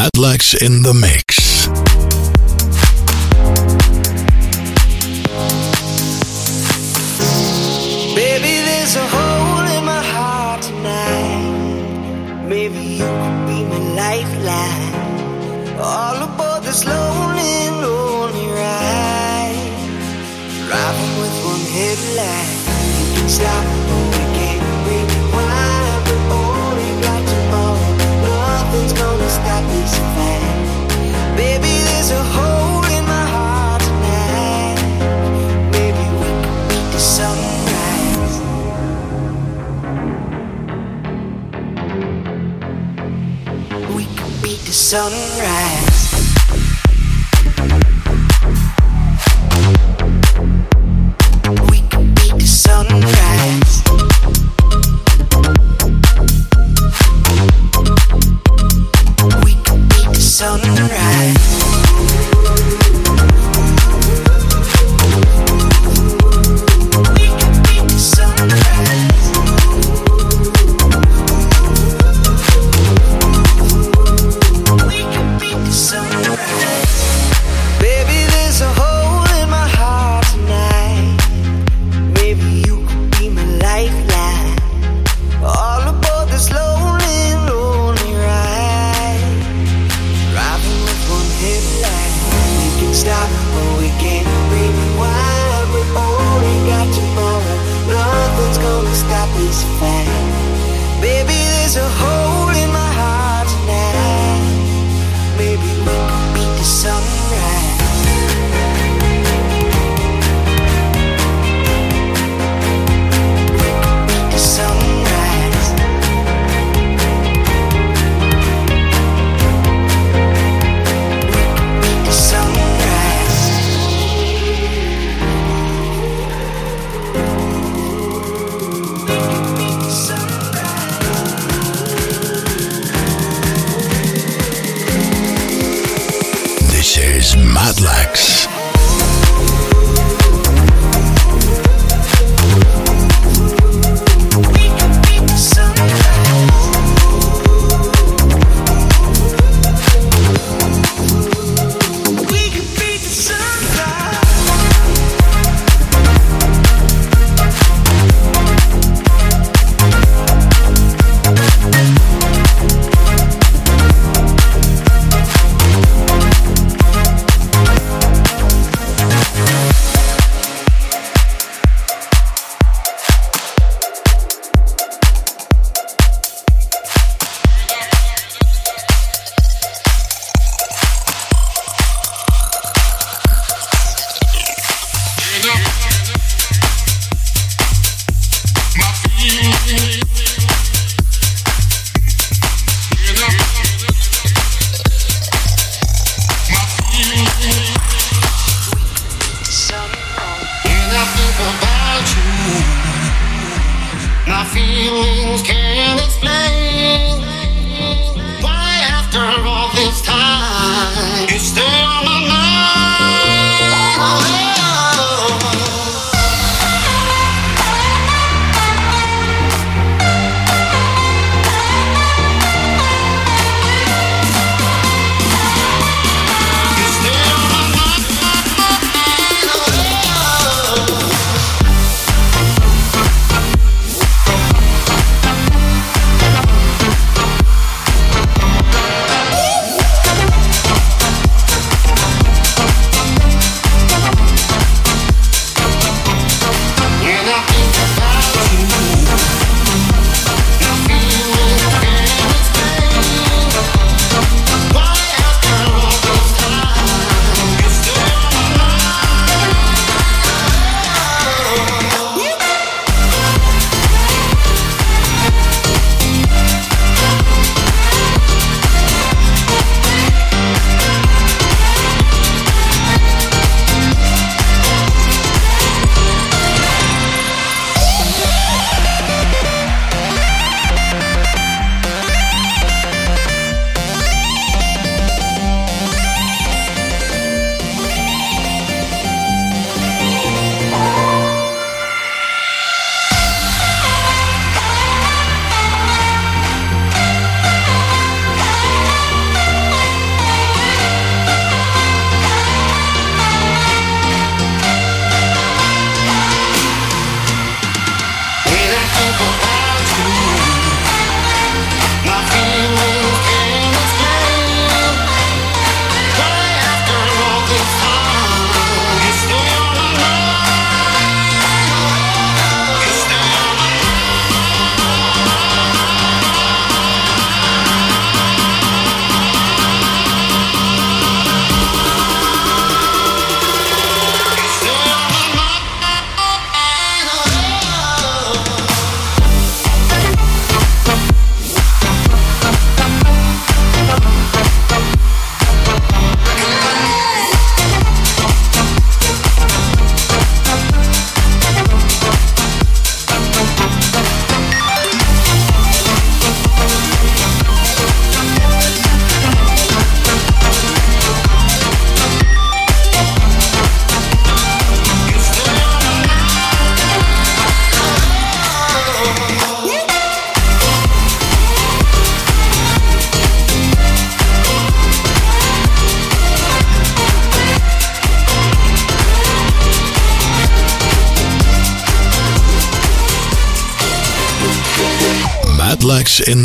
Madlax in the mix. Sunrise.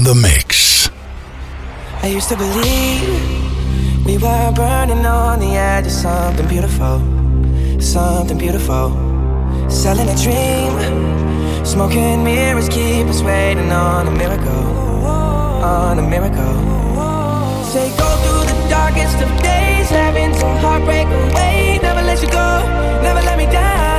the mix. I used to believe we were burning on the edge of something beautiful, something beautiful. Selling a dream, smoking mirrors keep us waiting on a miracle, on a miracle. Say go through the darkest of days, having some heartbreak away. Never let you go, never let me down.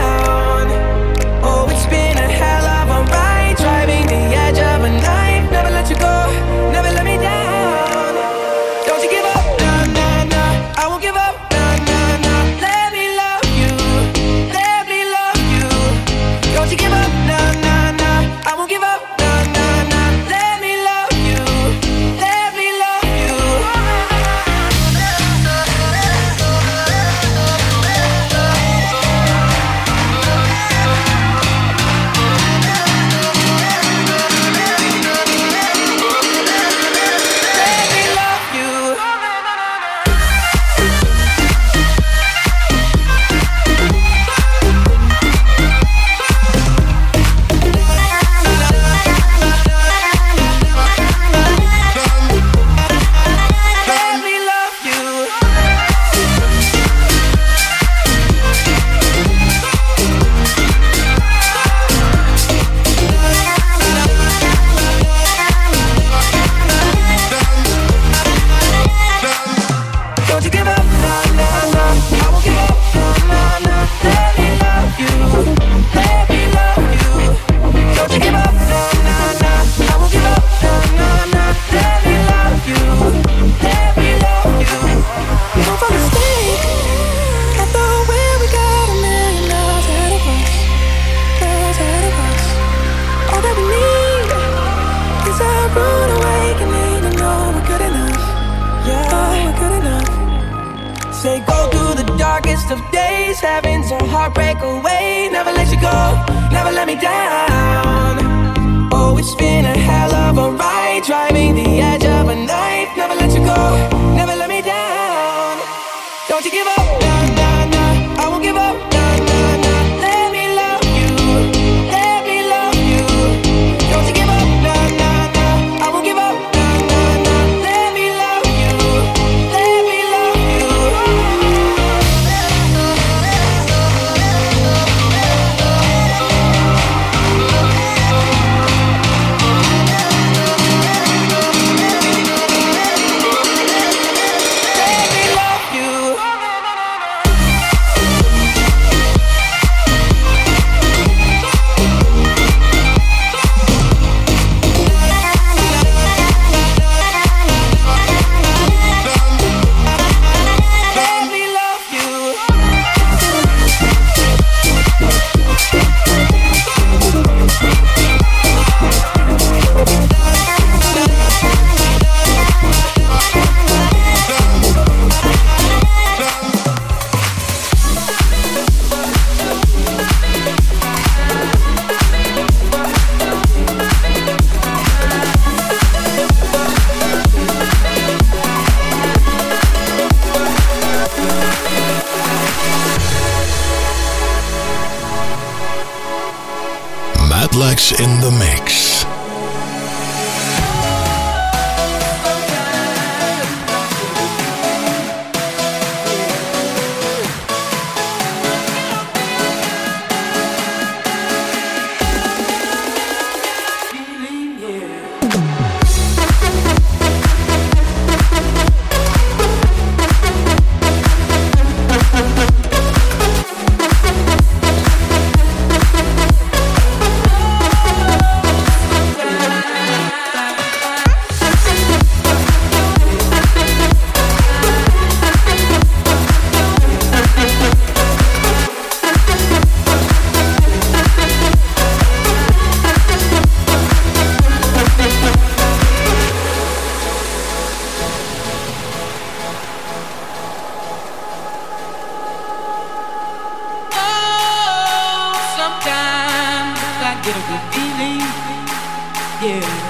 feeling, yeah.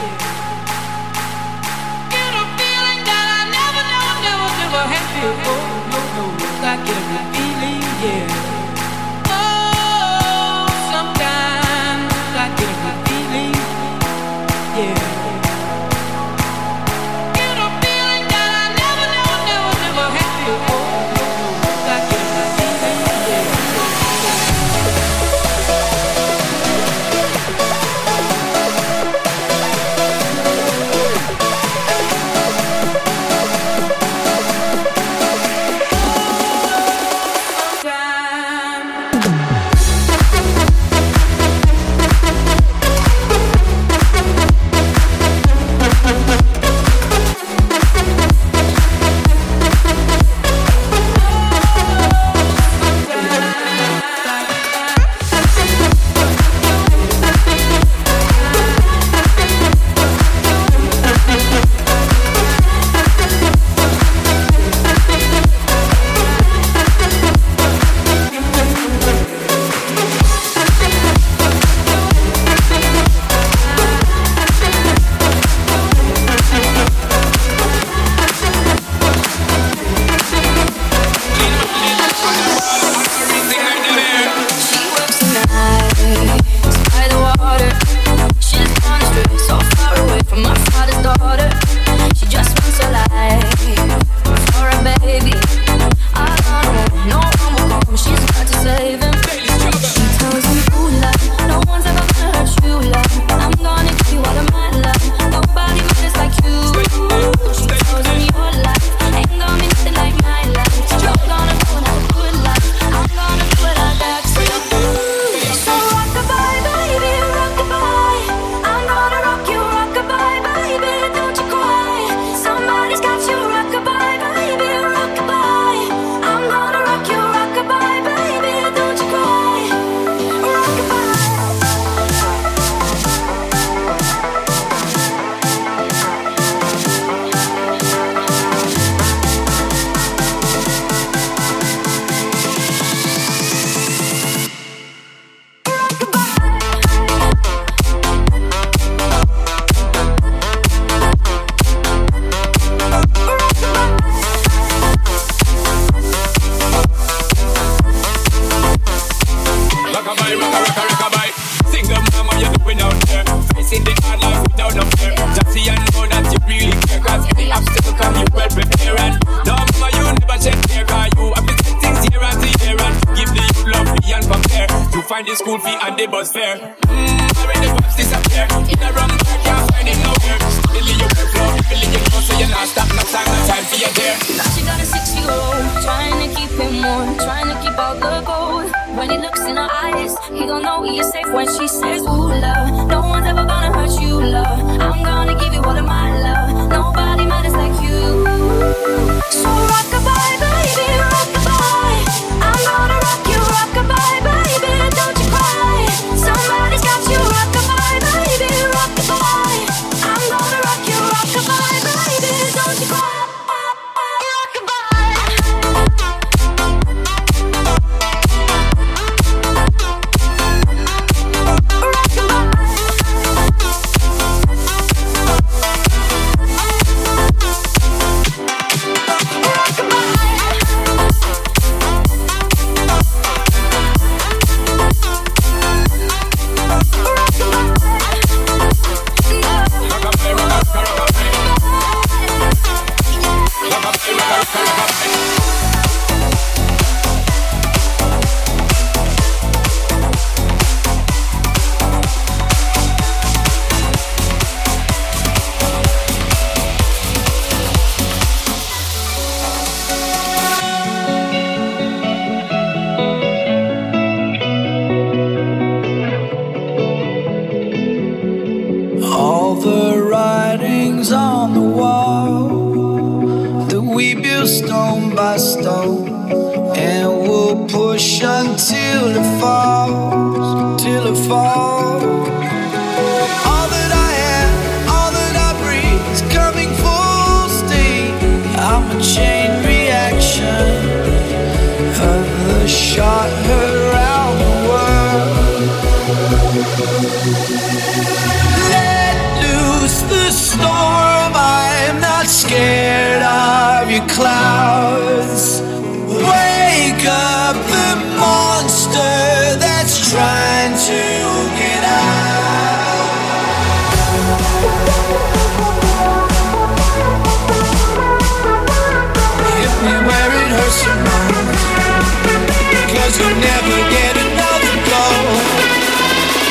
you'll never get another blow.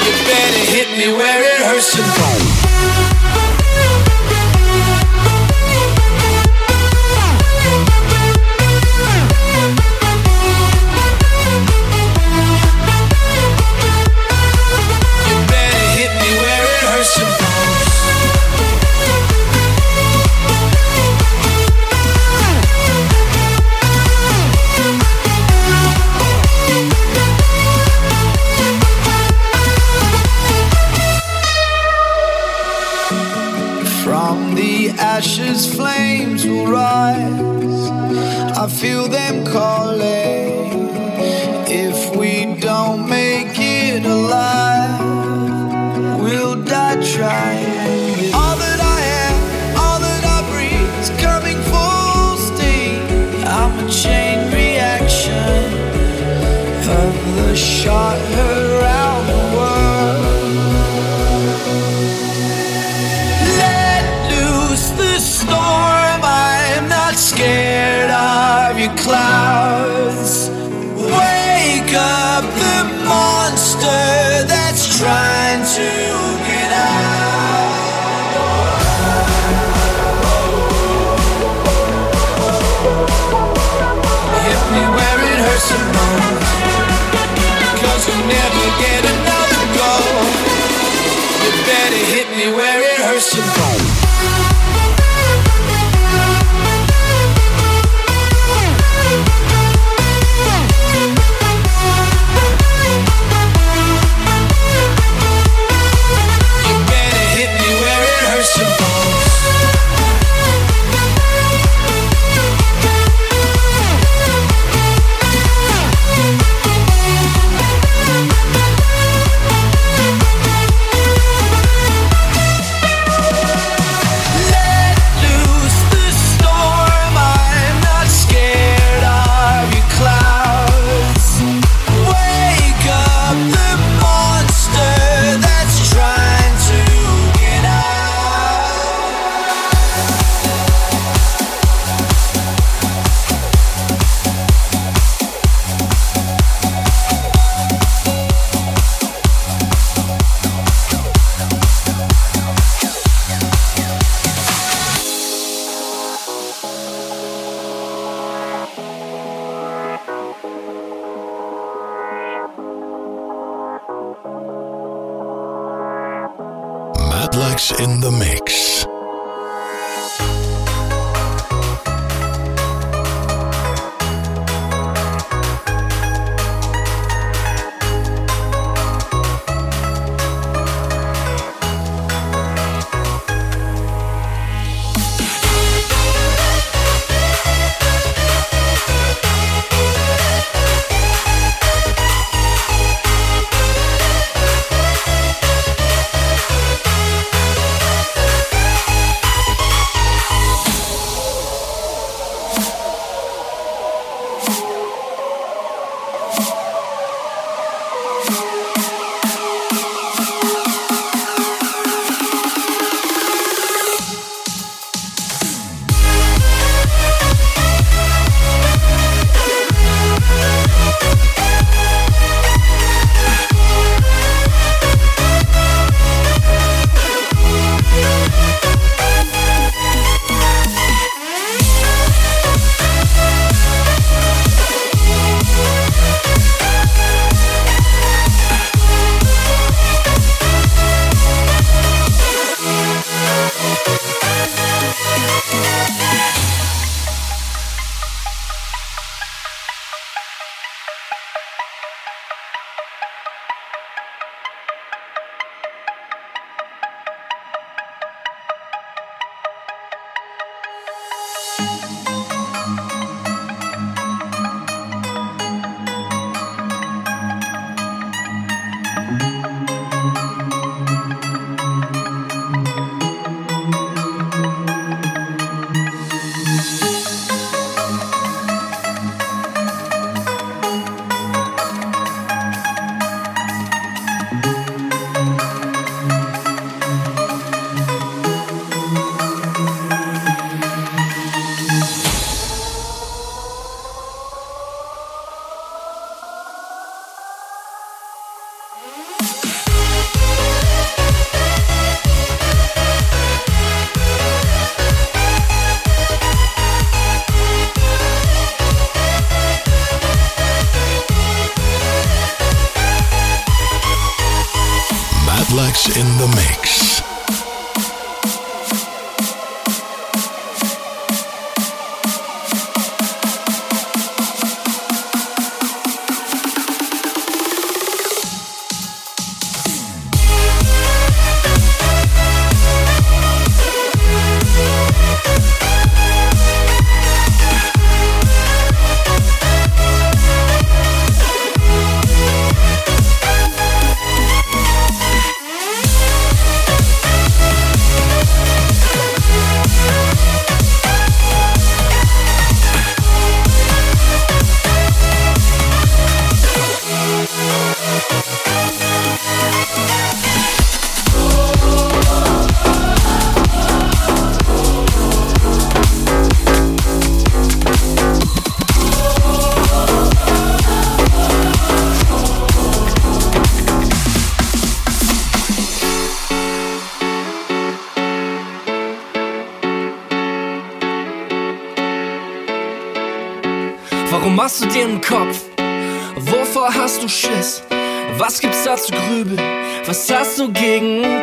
You better hit me where.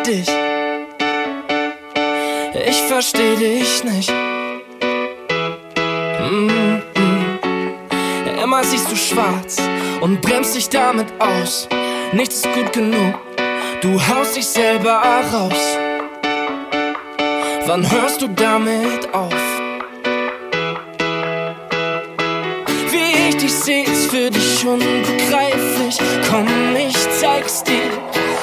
Dich? Ich versteh dich nicht. Mm -mm. Immer siehst du schwarz und bremst dich damit aus. Nichts ist gut genug, du haust dich selber raus. Wann hörst du damit auf? Wie ich dich seh, ist für dich unbegreiflich. Komm, ich zeig's dir.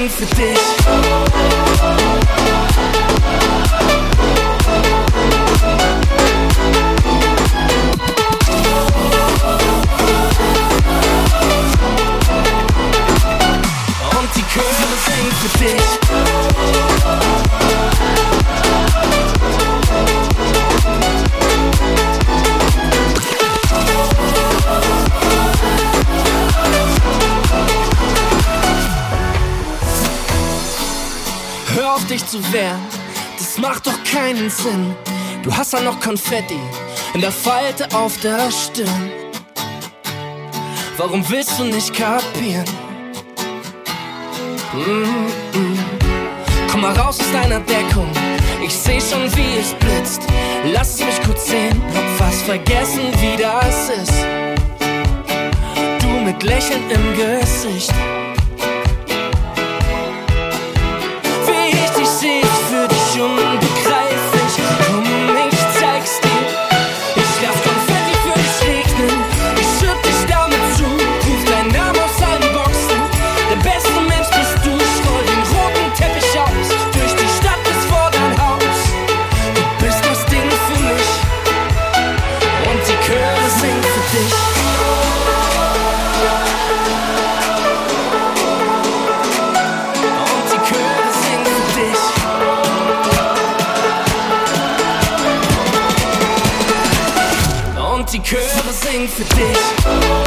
Chöre singen keinen Sinn. Du hast ja noch Konfetti in der Falte auf der Stirn. Warum willst du nicht kapieren? Mm -mm. Komm mal raus aus deiner Deckung. Ich seh schon, wie es blitzt. Lass mich kurz sehen, hab fast vergessen, wie das ist. Du mit Lächeln im Gesicht. Chöre singen für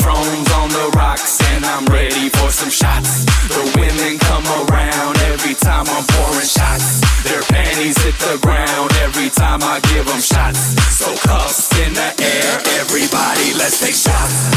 Patrons on the rocks, and I'm ready for some shots. The women come around every time I'm pouring shots. Their panties hit the ground every time I shots. So in the air, everybody, let's take shots.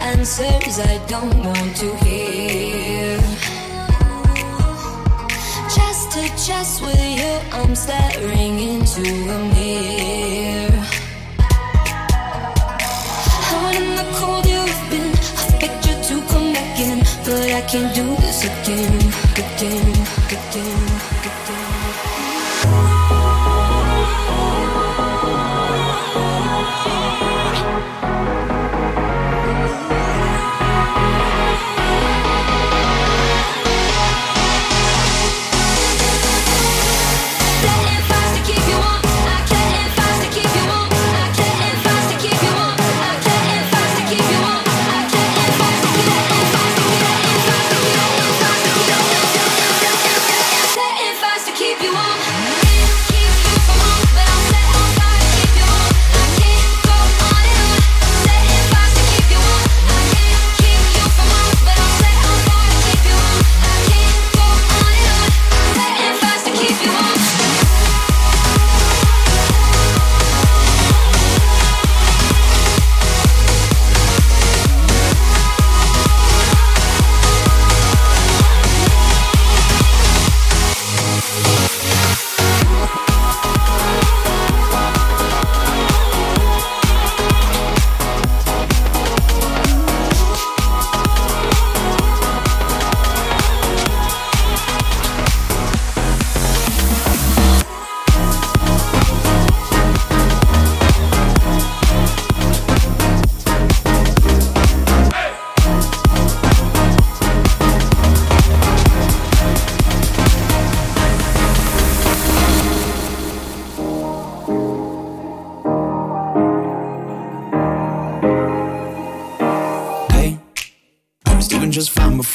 Answers I don't want to hear. Chest to chest with you, I'm staring into a mirror. Out in the cold you've been, begged you to come back in, but I can't do this again, again, again.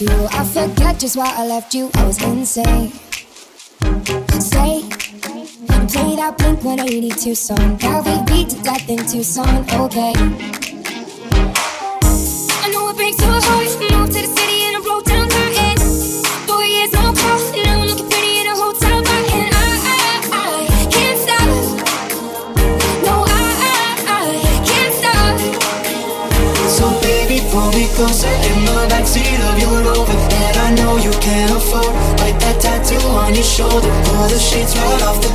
You. I forget just why I left you. I was insane. And play that Blink 182 song. Now we beat to death in Tucson. Okay. I know it breaks your heart. Shoulder. Pull the sheets right off